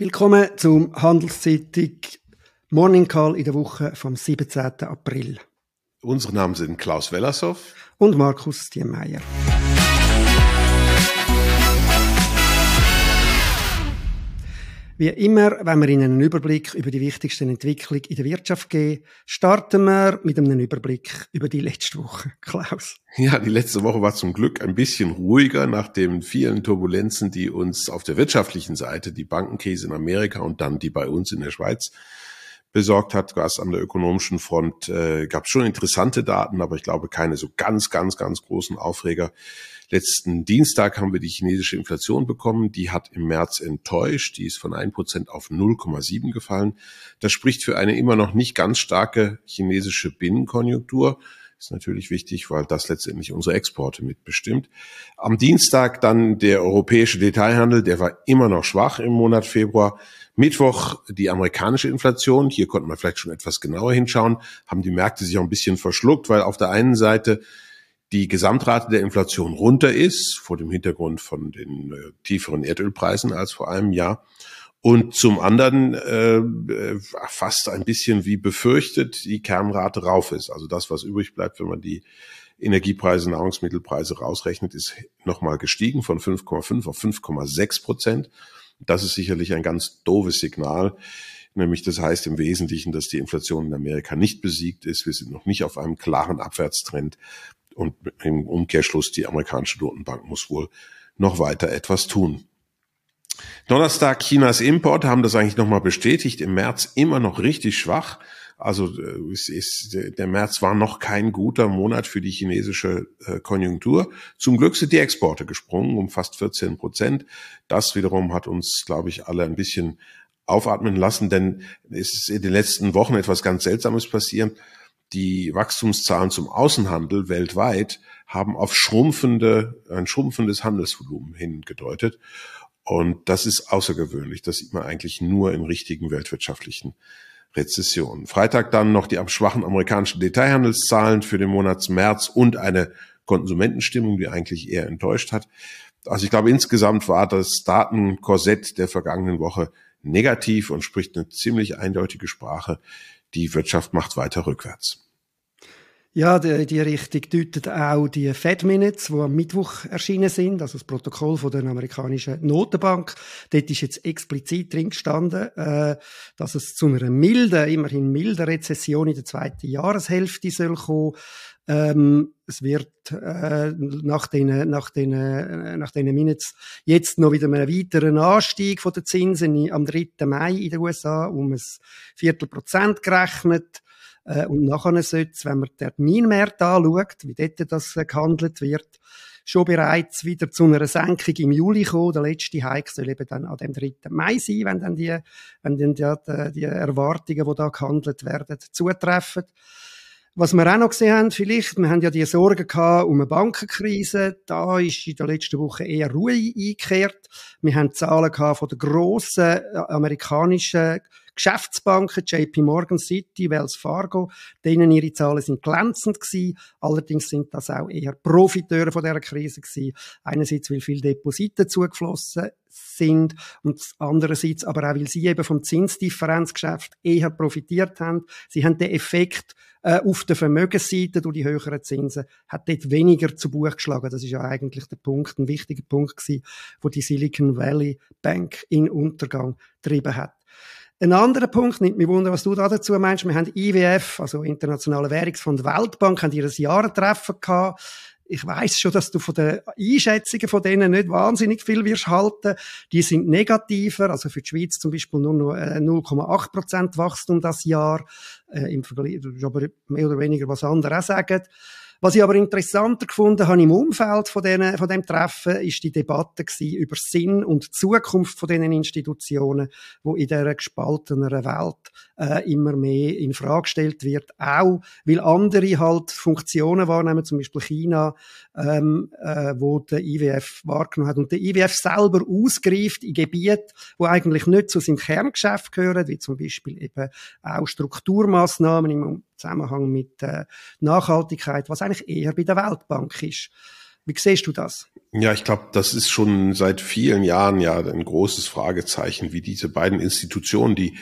Willkommen zum Handelszeitung Morning Call in der Woche vom 17. April. Unsere Namen sind Klaus Wellershoff und Markus Diemeyer. Wie immer, wenn wir Ihnen einen Überblick über die wichtigsten Entwicklungen in der Wirtschaft geben, starten wir mit einem Überblick über die letzte Woche. Klaus. Ja, die letzte Woche war zum Glück ein bisschen ruhiger nach den vielen Turbulenzen, die uns auf der wirtschaftlichen Seite, die Bankenkrise in Amerika und dann die bei uns in der Schweiz besorgt hat, was an der ökonomischen Front äh, gab es schon interessante Daten, aber ich glaube keine so ganz, ganz, ganz großen Aufreger. Letzten Dienstag haben wir die chinesische Inflation bekommen. Die hat im März enttäuscht. Die ist von 1% auf 0,7 gefallen. Das spricht für eine immer noch nicht ganz starke chinesische Binnenkonjunktur. Ist natürlich wichtig, weil das letztendlich unsere Exporte mitbestimmt. Am Dienstag dann der europäische Detailhandel, der war immer noch schwach im Monat Februar. Mittwoch die amerikanische Inflation. Hier konnten wir vielleicht schon etwas genauer hinschauen. Haben die Märkte sich auch ein bisschen verschluckt, weil auf der einen Seite die Gesamtrate der Inflation runter ist, vor dem Hintergrund von den äh, tieferen Erdölpreisen als vor einem Jahr. Und zum anderen äh, fast ein bisschen wie befürchtet die Kernrate rauf ist. Also das, was übrig bleibt, wenn man die Energiepreise, Nahrungsmittelpreise rausrechnet, ist nochmal gestiegen von 5,5 auf 5,6 Prozent. Das ist sicherlich ein ganz doofes Signal. Nämlich das heißt im Wesentlichen, dass die Inflation in Amerika nicht besiegt ist. Wir sind noch nicht auf einem klaren Abwärtstrend. Und im Umkehrschluss, die amerikanische Notenbank muss wohl noch weiter etwas tun. Donnerstag Chinas Import haben das eigentlich nochmal bestätigt. Im März immer noch richtig schwach. Also äh, es ist, der März war noch kein guter Monat für die chinesische äh, Konjunktur. Zum Glück sind die Exporte gesprungen um fast 14 Prozent. Das wiederum hat uns, glaube ich, alle ein bisschen aufatmen lassen, denn es ist in den letzten Wochen etwas ganz Seltsames passiert. Die Wachstumszahlen zum Außenhandel weltweit haben auf schrumpfende, ein schrumpfendes Handelsvolumen hingedeutet. Und das ist außergewöhnlich. Das sieht man eigentlich nur in richtigen weltwirtschaftlichen Rezessionen. Freitag dann noch die schwachen amerikanischen Detailhandelszahlen für den Monat März und eine Konsumentenstimmung, die eigentlich eher enttäuscht hat. Also ich glaube, insgesamt war das Datenkorsett der vergangenen Woche negativ und spricht eine ziemlich eindeutige Sprache. Die Wirtschaft macht weiter rückwärts. Ja, die, die Richtung deutet auch die Fed Minutes, die am Mittwoch erschienen sind, also das Protokoll von der amerikanischen Notenbank. Dort ist jetzt explizit drin gestanden, äh, dass es zu einer milden, immerhin milden Rezession in der zweiten Jahreshälfte soll kommen. Ähm, es wird äh, nach den nach den äh, nach den Minutes jetzt noch wieder einen weiteren Anstieg von den Zinsen am 3. Mai in den USA um ein Viertelprozent gerechnet. Äh, und nachher sollte es, wenn man den Terminmärkte anschaut, wie dort das äh, gehandelt wird, schon bereits wieder zu einer Senkung im Juli kommen. Der letzte Hike soll eben dann an dem 3. Mai sein, wenn dann die, wenn dann die, die Erwartungen, die da gehandelt werden, zutreffen. Was wir auch noch gesehen haben, vielleicht, wir haben ja die Sorgen gehabt um eine Bankenkrise. Da ist in der letzten Woche eher Ruhe eingekehrt. Wir haben Zahlen gehabt von den grossen äh, amerikanischen Geschäftsbanken, JP Morgan City, Wells Fargo, denen ihre Zahlen sind glänzend gewesen. Allerdings sind das auch eher Profiteure von dieser Krise gewesen. Einerseits, weil viele Deposite zugeflossen sind und andererseits aber auch, weil sie eben vom Zinsdifferenzgeschäft eher profitiert haben. Sie haben den Effekt äh, auf der Vermögensseite durch die höheren Zinsen hat dort weniger zu Buch geschlagen. Das ist ja eigentlich der Punkt, ein wichtiger Punkt gewesen, wo die Silicon Valley Bank in Untergang getrieben hat. Ein anderer Punkt nimmt mich wunder, was du da dazu meinst. Wir haben IWF, also Internationale Währungsfonds Weltbank, haben ihres Jahrentreffen gehabt. Ich weiß schon, dass du von den Einschätzungen von denen nicht wahnsinnig viel wirst halten. Die sind negativer, also für die Schweiz zum Beispiel nur noch 0,8 äh, Prozent Wachstum das Jahr. Äh, Im Vergleich, aber mehr oder weniger was andere auch sagen. Was ich aber interessanter gefunden habe im Umfeld von, denen, von dem Treffen, ist die Debatte über Sinn und Zukunft von diesen Institutionen, wo in dieser gespalteneren Welt äh, immer mehr in Frage gestellt wird, auch weil andere halt Funktionen wahrnehmen, zum Beispiel China, ähm, äh, wo der IWF wahrgenommen hat. Und der IWF selber ausgreift in Gebiete, wo eigentlich nicht zu seinem Kerngeschäft gehören, wie zum Beispiel eben auch Strukturmaßnahmen im Zusammenhang mit äh, Nachhaltigkeit, was eigentlich eher bei der Weltbank ist. Wie siehst du das? Ja, ich glaube, das ist schon seit vielen Jahren ja ein großes Fragezeichen, wie diese beiden Institutionen, die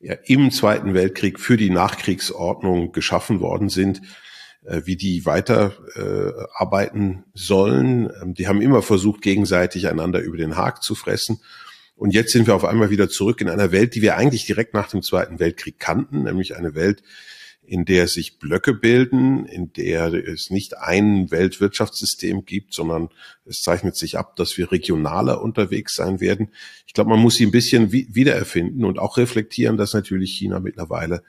ja im Zweiten Weltkrieg für die Nachkriegsordnung geschaffen worden sind, äh, wie die weiter äh, arbeiten sollen. Ähm, die haben immer versucht, gegenseitig einander über den Haag zu fressen. Und jetzt sind wir auf einmal wieder zurück in einer Welt, die wir eigentlich direkt nach dem Zweiten Weltkrieg kannten, nämlich eine Welt, in der sich Blöcke bilden, in der es nicht ein Weltwirtschaftssystem gibt, sondern es zeichnet sich ab, dass wir regionaler unterwegs sein werden. Ich glaube, man muss sie ein bisschen wiedererfinden und auch reflektieren, dass natürlich China mittlerweile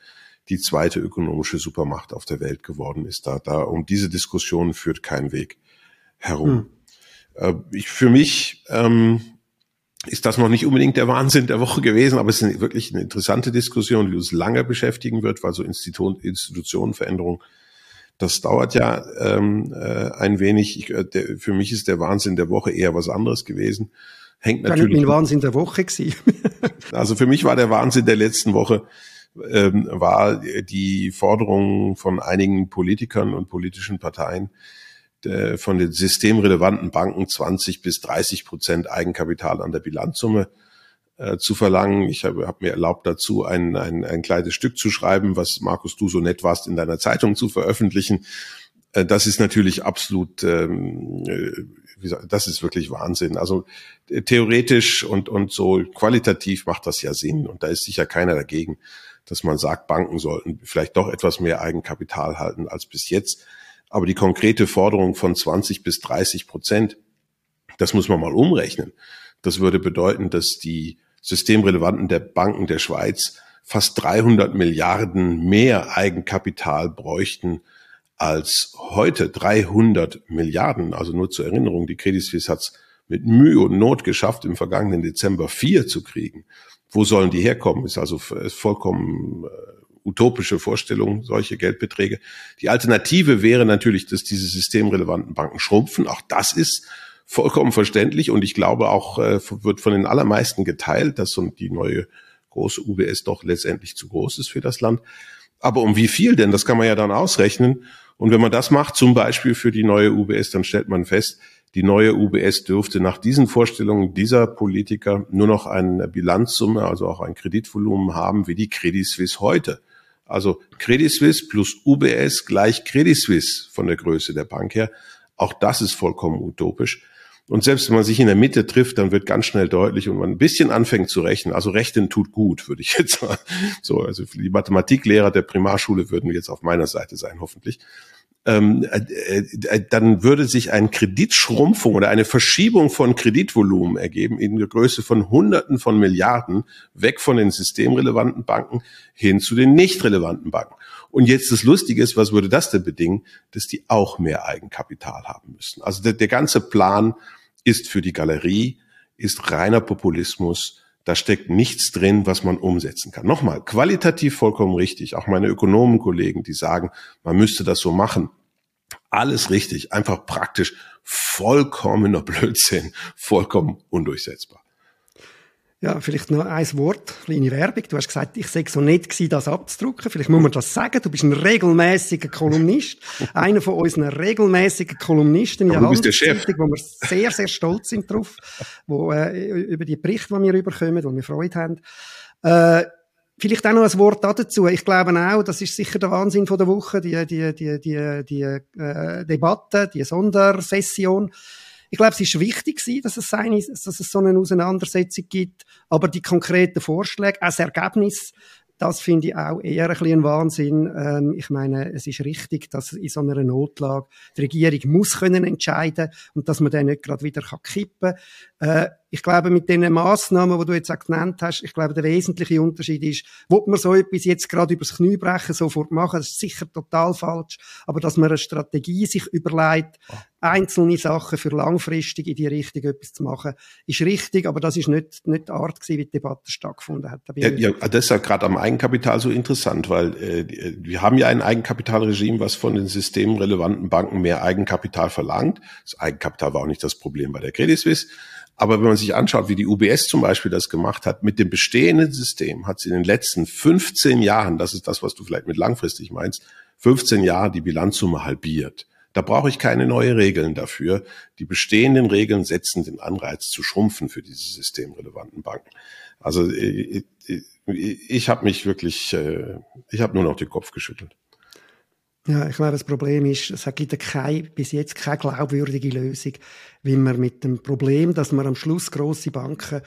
die zweite ökonomische Supermacht auf der Welt geworden ist. Da, da um diese Diskussion führt kein Weg herum. Hm. Äh, ich, für mich ähm, ist das noch nicht unbedingt der Wahnsinn der Woche gewesen, aber es ist wirklich eine interessante Diskussion, die uns lange beschäftigen wird, weil so Institu Institutionenveränderung, das dauert ja ähm, äh, ein wenig. Ich, äh, der, für mich ist der Wahnsinn der Woche eher was anderes gewesen. Hängt natürlich. Mein Wahnsinn der Woche gewesen. also für mich war der Wahnsinn der letzten Woche ähm, war die Forderung von einigen Politikern und politischen Parteien, äh, von den systemrelevanten Banken 20 bis 30 Prozent Eigenkapital an der Bilanzsumme äh, zu verlangen. Ich habe hab mir erlaubt, dazu ein, ein, ein kleines Stück zu schreiben, was Markus, du so nett warst, in deiner Zeitung zu veröffentlichen. Äh, das ist natürlich absolut, ähm, äh, wie gesagt, das ist wirklich Wahnsinn. Also äh, theoretisch und, und so qualitativ macht das ja Sinn und da ist sicher keiner dagegen, dass man sagt, Banken sollten vielleicht doch etwas mehr Eigenkapital halten als bis jetzt. Aber die konkrete Forderung von 20 bis 30 Prozent, das muss man mal umrechnen. Das würde bedeuten, dass die systemrelevanten der Banken der Schweiz fast 300 Milliarden mehr Eigenkapital bräuchten als heute. 300 Milliarden. Also nur zur Erinnerung, die Credit Suisse hat es mit Mühe und Not geschafft, im vergangenen Dezember vier zu kriegen. Wo sollen die herkommen? Ist also vollkommen äh, utopische Vorstellung, solche Geldbeträge. Die Alternative wäre natürlich, dass diese systemrelevanten Banken schrumpfen. Auch das ist vollkommen verständlich und ich glaube auch, äh, wird von den allermeisten geteilt, dass die neue große UBS doch letztendlich zu groß ist für das Land. Aber um wie viel denn? Das kann man ja dann ausrechnen. Und wenn man das macht, zum Beispiel für die neue UBS, dann stellt man fest, die neue UBS dürfte nach diesen Vorstellungen dieser Politiker nur noch eine Bilanzsumme, also auch ein Kreditvolumen haben wie die Credit Suisse heute. Also Credit Suisse plus UBS gleich Credit Suisse von der Größe der Bank her. Auch das ist vollkommen utopisch. Und selbst wenn man sich in der Mitte trifft, dann wird ganz schnell deutlich und man ein bisschen anfängt zu rechnen. Also rechnen tut gut, würde ich jetzt sagen. So, also die Mathematiklehrer der Primarschule würden jetzt auf meiner Seite sein, hoffentlich ähm, äh, äh, dann würde sich eine Kreditschrumpfung oder eine Verschiebung von Kreditvolumen ergeben in der Größe von Hunderten von Milliarden weg von den systemrelevanten Banken hin zu den nicht relevanten Banken. Und jetzt das Lustige ist, was würde das denn bedingen? Dass die auch mehr Eigenkapital haben müssen. Also der, der ganze Plan ist für die Galerie, ist reiner Populismus, da steckt nichts drin, was man umsetzen kann. Nochmal, qualitativ vollkommen richtig. Auch meine Ökonomenkollegen, die sagen, man müsste das so machen. Alles richtig, einfach praktisch vollkommener Blödsinn, vollkommen undurchsetzbar. Ja, vielleicht noch ein Wort, kleine Werbung. Du hast gesagt, ich sei so nett gewesen, das abzudrucken. Vielleicht muss man das sagen. Du bist ein regelmäßiger Kolumnist. einer von unseren regelmäßigen Kolumnisten in der Handelszeitung, wo wir sehr, sehr stolz sind drauf, wo, äh, über die Berichte, die wir überkommen, wo wir Freude haben. Äh, Vielleicht auch noch ein Wort dazu. Ich glaube auch, das ist sicher der Wahnsinn von der Woche, die, die, die, die, die äh, Debatte, die Sondersession. Ich glaube, es ist wichtig dass es, eine, dass es so eine Auseinandersetzung gibt, aber die konkreten Vorschläge, auch das Ergebnis, das finde ich auch eher ein bisschen Wahnsinn. Ähm, ich meine, es ist richtig, dass in so einer Notlage die Regierung muss können entscheiden und dass man dann nicht gerade wieder kippen kann. Äh, ich glaube, mit den Massnahmen, die du jetzt auch genannt hast, ich glaube, der wesentliche Unterschied ist, wo man so etwas jetzt gerade übers Knie brechen, sofort machen, das ist sicher total falsch, aber dass man eine Strategie sich überlegt, einzelne Sachen für langfristig in die Richtung etwas zu machen, ist richtig, aber das ist nicht, nicht die Art gewesen, wie die Debatte stattgefunden hat. Ja, ja, das ist ja gerade am Eigenkapital so interessant, weil äh, wir haben ja ein Eigenkapitalregime, was von den systemrelevanten Banken mehr Eigenkapital verlangt. Das Eigenkapital war auch nicht das Problem bei der Credit Suisse. Aber wenn man sich anschaut, wie die UBS zum Beispiel das gemacht hat, mit dem bestehenden System hat sie in den letzten 15 Jahren, das ist das, was du vielleicht mit langfristig meinst, 15 Jahre die Bilanzsumme halbiert. Da brauche ich keine neue Regeln dafür. Die bestehenden Regeln setzen den Anreiz zu schrumpfen für diese systemrelevanten Banken. Also ich, ich, ich habe mich wirklich, äh, ich habe nur noch den Kopf geschüttelt. Ja, ich glaube, das Problem ist, es gibt keine, bis jetzt keine glaubwürdige Lösung, wie man mit dem Problem, dass man am Schluss grosse Banken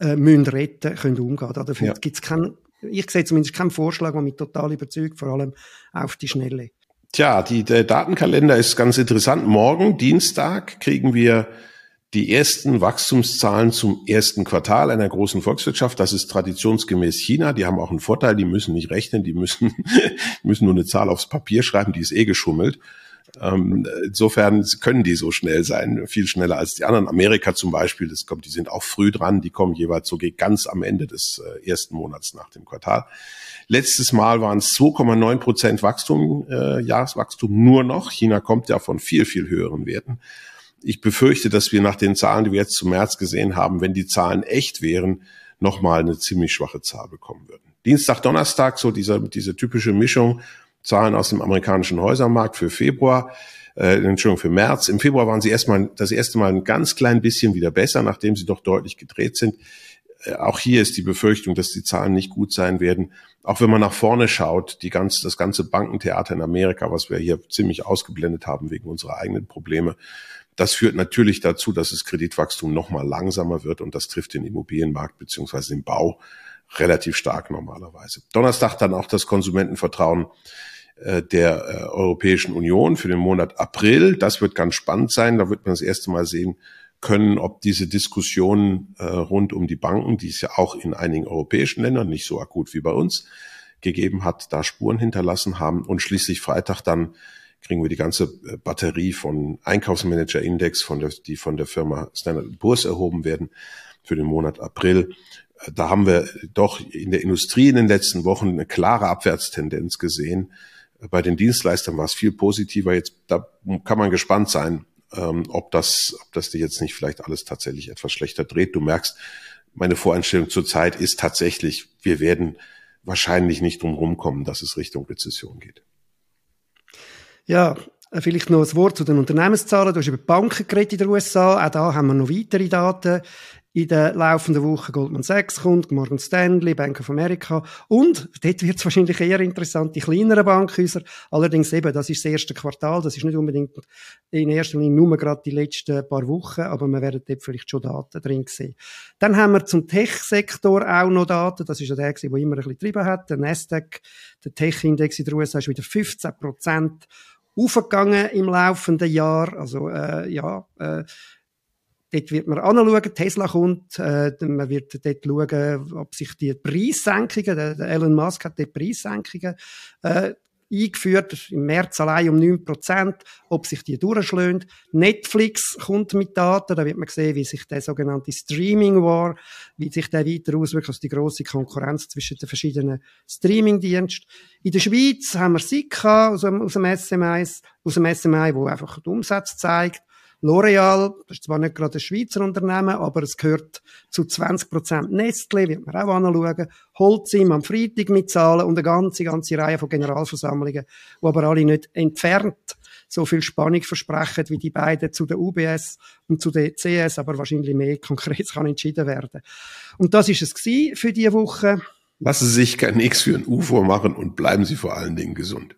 äh, müssen retten können, umgehen. Dafür ja. gibt es keinen, ich sehe zumindest keinen Vorschlag, der mich total überzeugt, vor allem auf die Schnelle. Tja, die, der Datenkalender ist ganz interessant. Morgen, Dienstag, kriegen wir die ersten Wachstumszahlen zum ersten Quartal einer großen Volkswirtschaft. Das ist traditionsgemäß China. Die haben auch einen Vorteil. Die müssen nicht rechnen. Die müssen, müssen nur eine Zahl aufs Papier schreiben. Die ist eh geschummelt. Ähm, insofern können die so schnell sein, viel schneller als die anderen. Amerika zum Beispiel, das kommt, die sind auch früh dran, die kommen jeweils so ganz am Ende des äh, ersten Monats nach dem Quartal. Letztes Mal waren es 2,9 Prozent Wachstum, äh, Jahreswachstum nur noch. China kommt ja von viel, viel höheren Werten. Ich befürchte, dass wir nach den Zahlen, die wir jetzt zum März gesehen haben, wenn die Zahlen echt wären, nochmal eine ziemlich schwache Zahl bekommen würden. Dienstag, Donnerstag, so dieser, diese typische Mischung Zahlen aus dem amerikanischen Häusermarkt für Februar, äh, Entschuldigung, für März. Im Februar waren sie erstmal das erste Mal ein ganz klein bisschen wieder besser, nachdem sie doch deutlich gedreht sind. Äh, auch hier ist die Befürchtung, dass die Zahlen nicht gut sein werden. Auch wenn man nach vorne schaut, die ganze, das ganze Bankentheater in Amerika, was wir hier ziemlich ausgeblendet haben wegen unserer eigenen Probleme, das führt natürlich dazu, dass das Kreditwachstum noch mal langsamer wird und das trifft den Immobilienmarkt beziehungsweise den Bau relativ stark normalerweise. Donnerstag dann auch das Konsumentenvertrauen äh, der äh, Europäischen Union für den Monat April. Das wird ganz spannend sein. Da wird man das erste Mal sehen können, ob diese Diskussionen äh, rund um die Banken, die es ja auch in einigen europäischen Ländern nicht so akut wie bei uns gegeben hat, da Spuren hinterlassen haben. Und schließlich Freitag dann kriegen wir die ganze Batterie von Einkaufsmanager-Index, von der, die von der Firma Standard Poor's erhoben werden für den Monat April. Da haben wir doch in der Industrie in den letzten Wochen eine klare Abwärtstendenz gesehen. Bei den Dienstleistern war es viel positiver. Jetzt da kann man gespannt sein, ähm, ob das, ob das dir jetzt nicht vielleicht alles tatsächlich etwas schlechter dreht. Du merkst, meine Voreinstellung zurzeit ist tatsächlich, wir werden wahrscheinlich nicht drum rumkommen, dass es Richtung Rezession geht. Ja, Vielleicht noch ein Wort zu den Unternehmenszahlen. Du hast über Banken geredet in den USA. Auch da haben wir noch weitere Daten in der laufenden Woche Goldman Sachs kommt, Morgan Stanley, Bank of America und dort wird es wahrscheinlich eher interessant, die kleineren Bankhäuser. Allerdings eben, das ist das erste Quartal, das ist nicht unbedingt in erster Linie nur gerade die letzten paar Wochen, aber wir werden dort vielleicht schon Daten drin sehen. Dann haben wir zum Tech-Sektor auch noch Daten, das ist ja der, der immer ein bisschen getrieben hat, der Nasdaq, der Tech-Index in den USA ist wieder 15 Prozent aufgegangen im laufenden Jahr, also äh, ja, äh, Dort wird man anschauen, Tesla kommt, äh, man wird dort schauen, ob sich die Preissenkungen, der, der Elon Musk hat dort Preissenkungen äh, eingeführt, im März allein um 9%, ob sich die durchschlägt. Netflix kommt mit Daten, da wird man sehen, wie sich der sogenannte Streaming War, wie sich der weiter auswirkt, also die grosse Konkurrenz zwischen den verschiedenen Streaming-Diensten. In der Schweiz haben wir Sika aus dem, aus dem SMI, aus dem SMI, wo einfach den Umsatz zeigt. L'Oreal, das ist zwar nicht gerade ein Schweizer Unternehmen, aber es gehört zu 20% Nestle, wird man auch anschauen. Holcim am Freitag mitzahlen und eine ganze, ganze Reihe von Generalversammlungen, die aber alle nicht entfernt so viel Spannung versprechen wie die beiden zu der UBS und zu der CS, aber wahrscheinlich mehr konkret kann entschieden werden. Und das ist es für diese Woche. Lassen Sie sich kein X für ein U vormachen und bleiben Sie vor allen Dingen gesund.